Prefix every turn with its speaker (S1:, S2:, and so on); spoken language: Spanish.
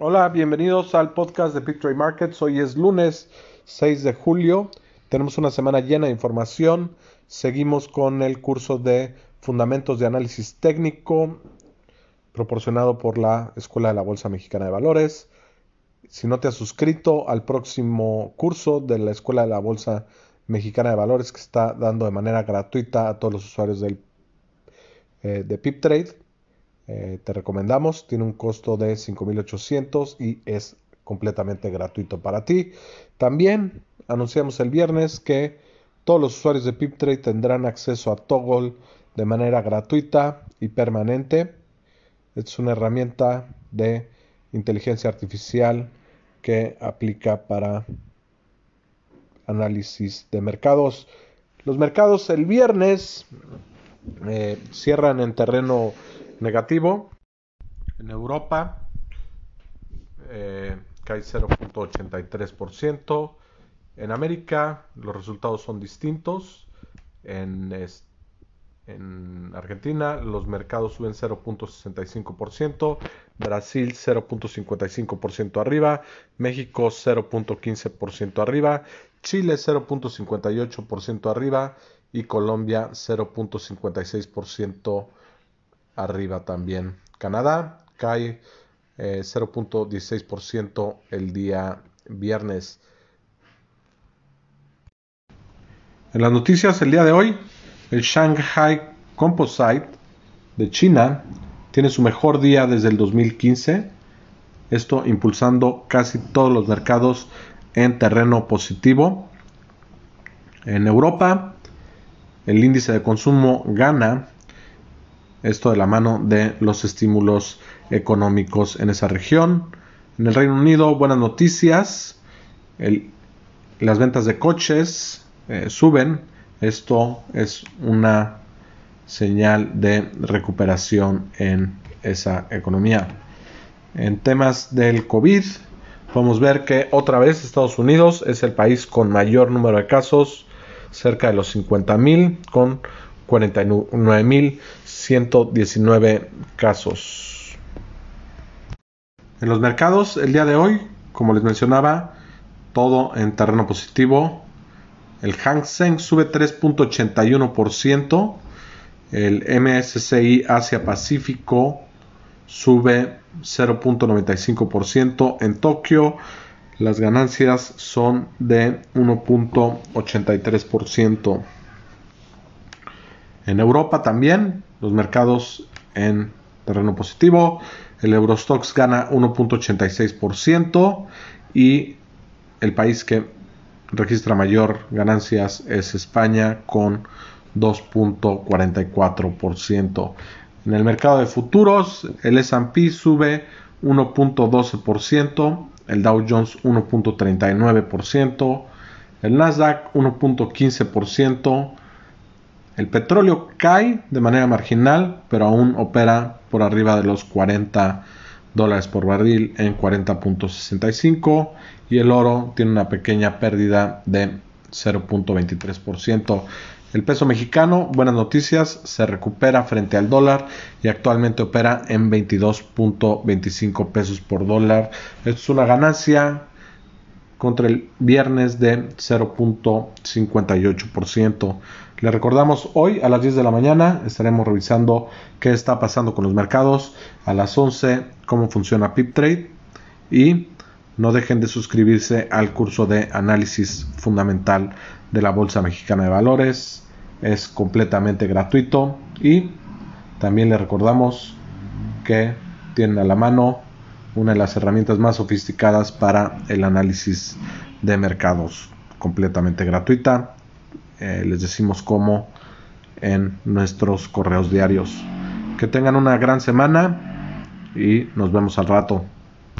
S1: Hola, bienvenidos al podcast de Picture Markets. Hoy es lunes 6 de julio. Tenemos una semana llena de información. Seguimos con el curso de Fundamentos de Análisis Técnico proporcionado por la Escuela de la Bolsa Mexicana de Valores. Si no te has suscrito al próximo curso de la Escuela de la Bolsa Mexicana de Valores que está dando de manera gratuita a todos los usuarios del, eh, de PipTrade, eh, te recomendamos. Tiene un costo de 5.800 y es completamente gratuito para ti. También anunciamos el viernes que todos los usuarios de PipTrade tendrán acceso a Toggle de manera gratuita y permanente. Es una herramienta de inteligencia artificial que aplica para análisis de mercados. Los mercados el viernes eh, cierran en terreno negativo. En Europa eh, cae 0.83%. En América los resultados son distintos. En, en Argentina los mercados suben 0.65%, Brasil 0.55% arriba, México 0.15% arriba, Chile 0.58% arriba y Colombia 0.56% arriba también. Canadá cae 0.16% eh, el día viernes. En las noticias el día de hoy, el Shanghai Composite de China tiene su mejor día desde el 2015. Esto impulsando casi todos los mercados en terreno positivo. En Europa, el índice de consumo gana esto de la mano de los estímulos económicos en esa región. En el Reino Unido, buenas noticias. las ventas de coches eh, suben. Esto es una señal de recuperación en esa economía. En temas del COVID, podemos ver que otra vez Estados Unidos es el país con mayor número de casos, cerca de los 50.000, con 49.119 casos. En los mercados, el día de hoy, como les mencionaba, todo en terreno positivo. El Hang Seng sube 3.81%. El MSCI Asia Pacífico sube 0.95%. En Tokio las ganancias son de 1.83%. En Europa también, los mercados en terreno positivo. El Eurostox gana 1.86% y el país que registra mayor ganancias es España con 2.44%. En el mercado de futuros, el S&P sube 1.12%, el Dow Jones 1.39%, el Nasdaq 1.15%, el petróleo cae de manera marginal, pero aún opera por arriba de los 40 dólares por barril en 40.65 y el oro tiene una pequeña pérdida de 0.23%. El peso mexicano, buenas noticias, se recupera frente al dólar y actualmente opera en 22.25 pesos por dólar. Esto es una ganancia contra el viernes de 0.58%. Le recordamos hoy a las 10 de la mañana estaremos revisando qué está pasando con los mercados. A las 11 cómo funciona PipTrade. Y no dejen de suscribirse al curso de análisis fundamental de la Bolsa Mexicana de Valores. Es completamente gratuito. Y también le recordamos que tienen a la mano una de las herramientas más sofisticadas para el análisis de mercados completamente gratuita eh, les decimos cómo en nuestros correos diarios. Que tengan una gran semana y nos vemos al rato.